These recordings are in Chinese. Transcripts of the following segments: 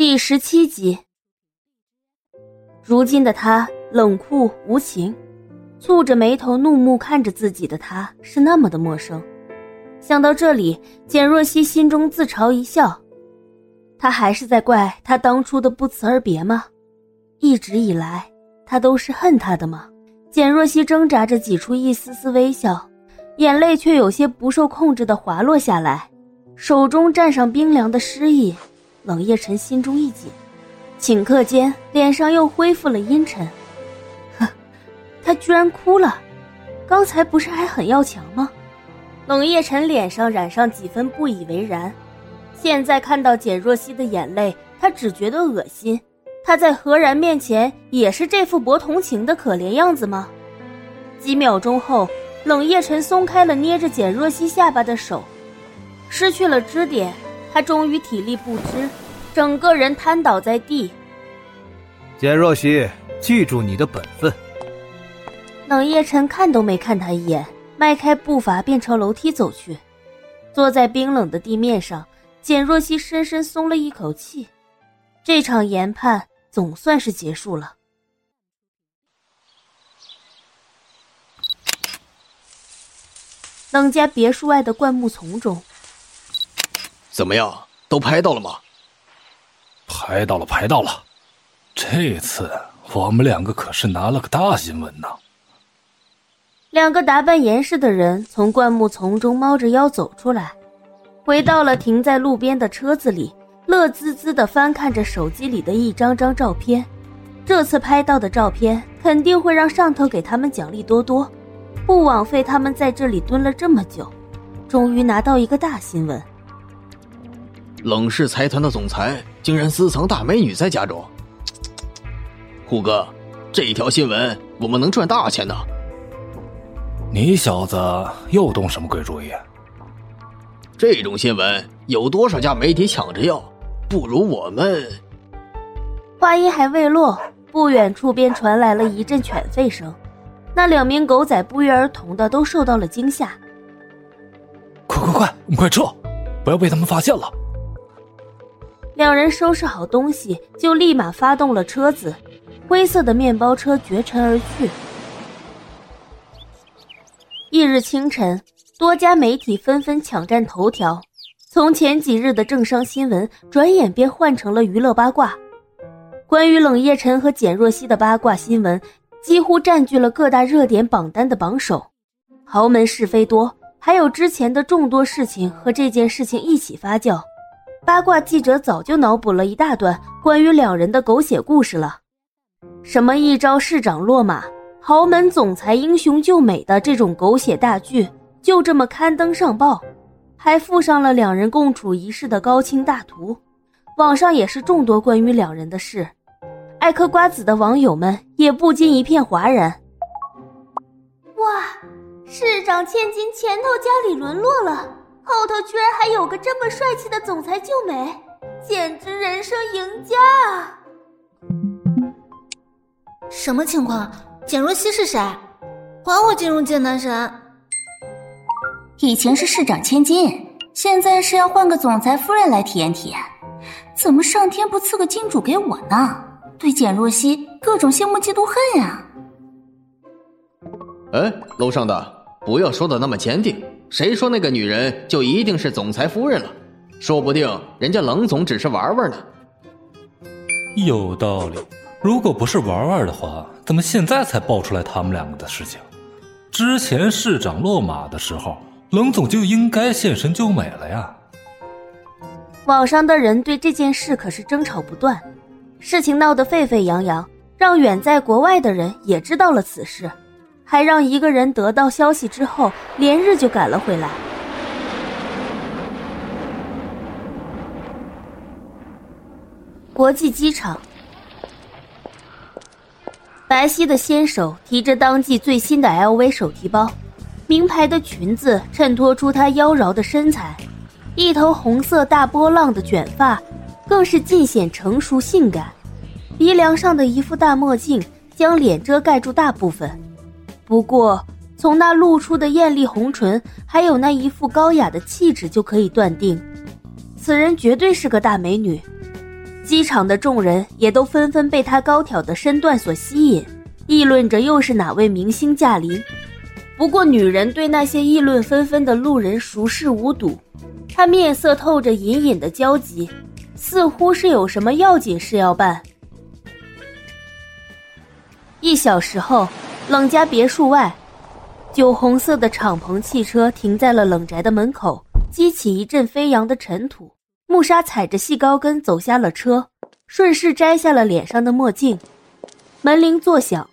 第十七集。如今的他冷酷无情，蹙着眉头怒目看着自己的他是那么的陌生。想到这里，简若曦心中自嘲一笑。他还是在怪他当初的不辞而别吗？一直以来，他都是恨他的吗？简若曦挣扎着挤出一丝丝微笑，眼泪却有些不受控制的滑落下来，手中沾上冰凉的湿意。冷夜晨心中一紧，顷刻间脸上又恢复了阴沉。呵，他居然哭了，刚才不是还很要强吗？冷夜晨脸上染上几分不以为然，现在看到简若曦的眼泪，他只觉得恶心。他在何然面前也是这副博同情的可怜样子吗？几秒钟后，冷夜晨松开了捏着简若曦下巴的手，失去了支点。他终于体力不支，整个人瘫倒在地。简若曦，记住你的本分。冷夜晨看都没看他一眼，迈开步伐便朝楼梯走去。坐在冰冷的地面上，简若曦深深松了一口气，这场研判总算是结束了。冷家别墅外的灌木丛中。怎么样，都拍到了吗？拍到了，拍到了。这次我们两个可是拿了个大新闻呢。两个打扮严实的人从灌木丛中猫着腰走出来，回到了停在路边的车子里，乐滋滋的翻看着手机里的一张张照片。这次拍到的照片肯定会让上头给他们奖励多多，不枉费他们在这里蹲了这么久，终于拿到一个大新闻。冷氏财团的总裁竟然私藏大美女在家中，虎哥，这一条新闻我们能赚大钱呢。你小子又动什么鬼主意？这种新闻有多少家媒体抢着要？不如我们……话音还未落，不远处便传来了一阵犬吠声，那两名狗仔不约而同的都受到了惊吓。快快快，我们快撤，不要被他们发现了。两人收拾好东西，就立马发动了车子，灰色的面包车绝尘而去。翌日清晨，多家媒体纷纷抢占头条，从前几日的政商新闻，转眼便换成了娱乐八卦。关于冷夜晨和简若曦的八卦新闻，几乎占据了各大热点榜单的榜首。豪门是非多，还有之前的众多事情和这件事情一起发酵。八卦记者早就脑补了一大段关于两人的狗血故事了，什么一朝市长落马、豪门总裁英雄救美的这种狗血大剧，就这么刊登上报，还附上了两人共处一室的高清大图。网上也是众多关于两人的事，爱嗑瓜子的网友们也不禁一片哗然。哇，市长千金钱头家里沦落了！后头居然还有个这么帅气的总裁救美，简直人生赢家啊！什么情况？简若曦是谁？还我金融界男神！以前是市长千金，现在是要换个总裁夫人来体验体验。怎么上天不赐个金主给我呢？对简若曦各种羡慕嫉妒恨呀！哎，楼上的，不要说的那么坚定。谁说那个女人就一定是总裁夫人了？说不定人家冷总只是玩玩呢。有道理，如果不是玩玩的话，怎么现在才爆出来他们两个的事情？之前市长落马的时候，冷总就应该现身救美了呀。网上的人对这件事可是争吵不断，事情闹得沸沸扬扬，让远在国外的人也知道了此事。还让一个人得到消息之后，连日就赶了回来。国际机场，白皙的纤手提着当季最新的 LV 手提包，名牌的裙子衬托出她妖娆的身材，一头红色大波浪的卷发，更是尽显成熟性感。鼻梁上的一副大墨镜将脸遮盖住大部分。不过，从那露出的艳丽红唇，还有那一副高雅的气质，就可以断定，此人绝对是个大美女。机场的众人也都纷纷被她高挑的身段所吸引，议论着又是哪位明星驾临。不过，女人对那些议论纷纷的路人熟视无睹，她面色透着隐隐的焦急，似乎是有什么要紧事要办。一小时后，冷家别墅外，酒红色的敞篷汽车停在了冷宅的门口，激起一阵飞扬的尘土。穆沙踩着细高跟走下了车，顺势摘下了脸上的墨镜。门铃作响，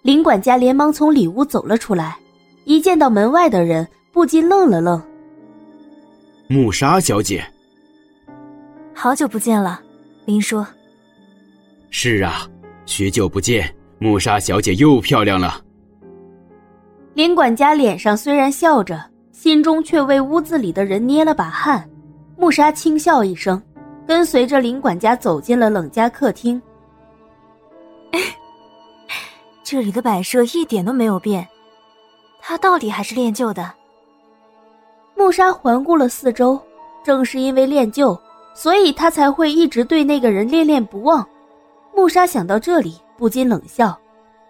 林管家连忙从里屋走了出来，一见到门外的人，不禁愣了愣。穆沙小姐，好久不见了，林叔。是啊，许久不见，穆莎小姐又漂亮了。林管家脸上虽然笑着，心中却为屋子里的人捏了把汗。穆莎轻笑一声，跟随着林管家走进了冷家客厅。这里的摆设一点都没有变，他到底还是练旧的。穆莎环顾了四周，正是因为练旧，所以他才会一直对那个人恋恋不忘。穆莎想到这里，不禁冷笑。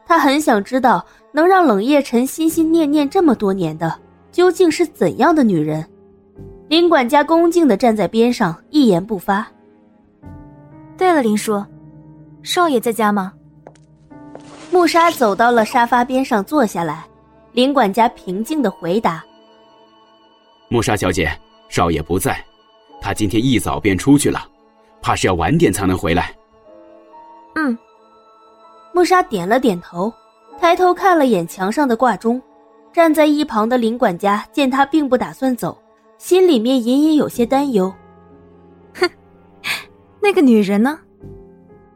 他很想知道，能让冷夜晨心心念念这么多年的，究竟是怎样的女人。林管家恭敬的站在边上，一言不发。对了，林叔，少爷在家吗？穆莎走到了沙发边上坐下来，林管家平静的回答：“穆莎小姐，少爷不在，他今天一早便出去了，怕是要晚点才能回来。”嗯。穆莎点了点头，抬头看了眼墙上的挂钟，站在一旁的林管家见他并不打算走。心里面隐隐有些担忧，哼，那个女人呢？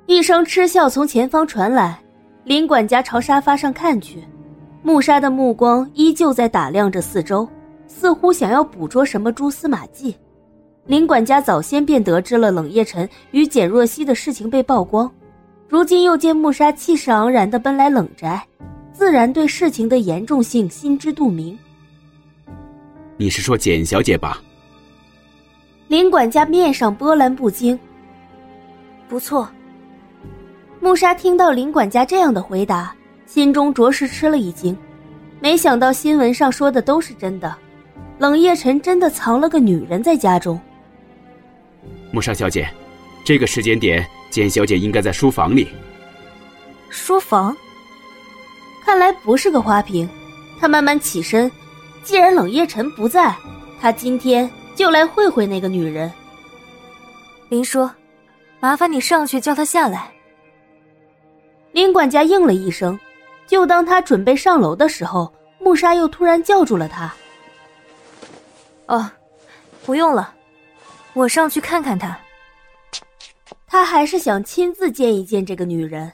一声嗤笑从前方传来，林管家朝沙发上看去，穆莎的目光依旧在打量着四周，似乎想要捕捉什么蛛丝马迹。林管家早先便得知了冷夜晨与简若曦的事情被曝光，如今又见穆莎气势昂然的奔来冷宅，自然对事情的严重性心知肚明。你是说简小姐吧？林管家面上波澜不惊。不错。穆莎听到林管家这样的回答，心中着实吃了一惊。没想到新闻上说的都是真的，冷夜晨真的藏了个女人在家中。穆莎小姐，这个时间点，简小姐应该在书房里。书房？看来不是个花瓶。他慢慢起身。既然冷夜晨不在，他今天就来会会那个女人。林叔，麻烦你上去叫她下来。林管家应了一声，就当他准备上楼的时候，穆莎又突然叫住了他。哦，不用了，我上去看看她。他还是想亲自见一见这个女人。